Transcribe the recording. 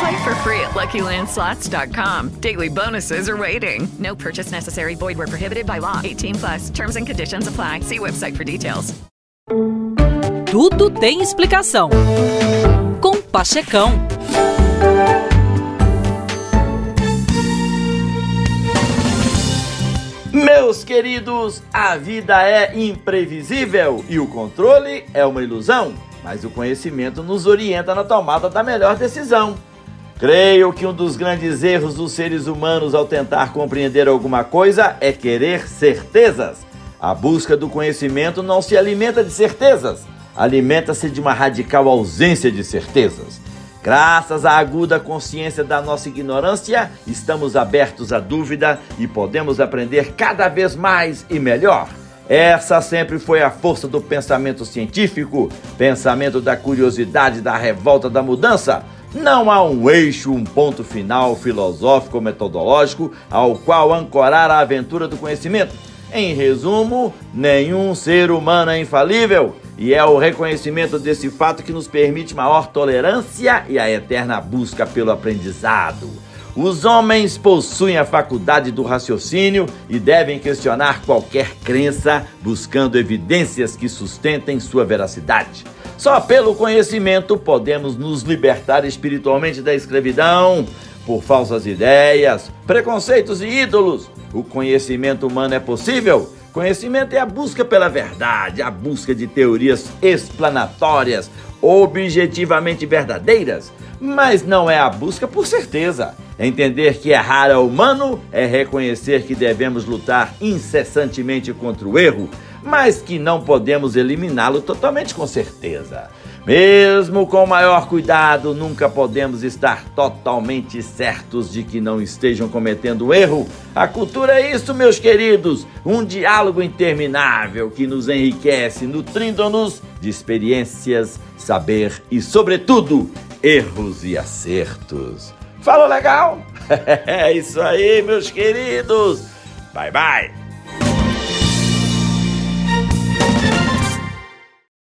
Play for free at LuckyLandSlots.com. Daily bonuses are waiting. No purchase necessary. Void where prohibited by law. 18 plus. Terms and conditions apply. See website for details. Tudo tem explicação. Com Pachecão. Meus queridos, a vida é imprevisível e o controle é uma ilusão, mas o conhecimento nos orienta na tomada da melhor decisão. Creio que um dos grandes erros dos seres humanos ao tentar compreender alguma coisa é querer certezas. A busca do conhecimento não se alimenta de certezas, alimenta-se de uma radical ausência de certezas. Graças à aguda consciência da nossa ignorância, estamos abertos à dúvida e podemos aprender cada vez mais e melhor. Essa sempre foi a força do pensamento científico, pensamento da curiosidade, da revolta, da mudança. Não há um eixo, um ponto final filosófico ou metodológico ao qual ancorar a aventura do conhecimento. Em resumo, nenhum ser humano é infalível. E é o reconhecimento desse fato que nos permite maior tolerância e a eterna busca pelo aprendizado. Os homens possuem a faculdade do raciocínio e devem questionar qualquer crença, buscando evidências que sustentem sua veracidade. Só pelo conhecimento podemos nos libertar espiritualmente da escravidão por falsas ideias, preconceitos e ídolos. O conhecimento humano é possível? Conhecimento é a busca pela verdade, a busca de teorias explanatórias, objetivamente verdadeiras, mas não é a busca por certeza. Entender que errar é humano é reconhecer que devemos lutar incessantemente contra o erro, mas que não podemos eliminá-lo totalmente com certeza. Mesmo com maior cuidado, nunca podemos estar totalmente certos de que não estejam cometendo erro. A cultura é isso, meus queridos, um diálogo interminável que nos enriquece, nutrindo-nos de experiências, saber e, sobretudo, erros e acertos. Falou legal? É isso aí, meus queridos. Bye bye.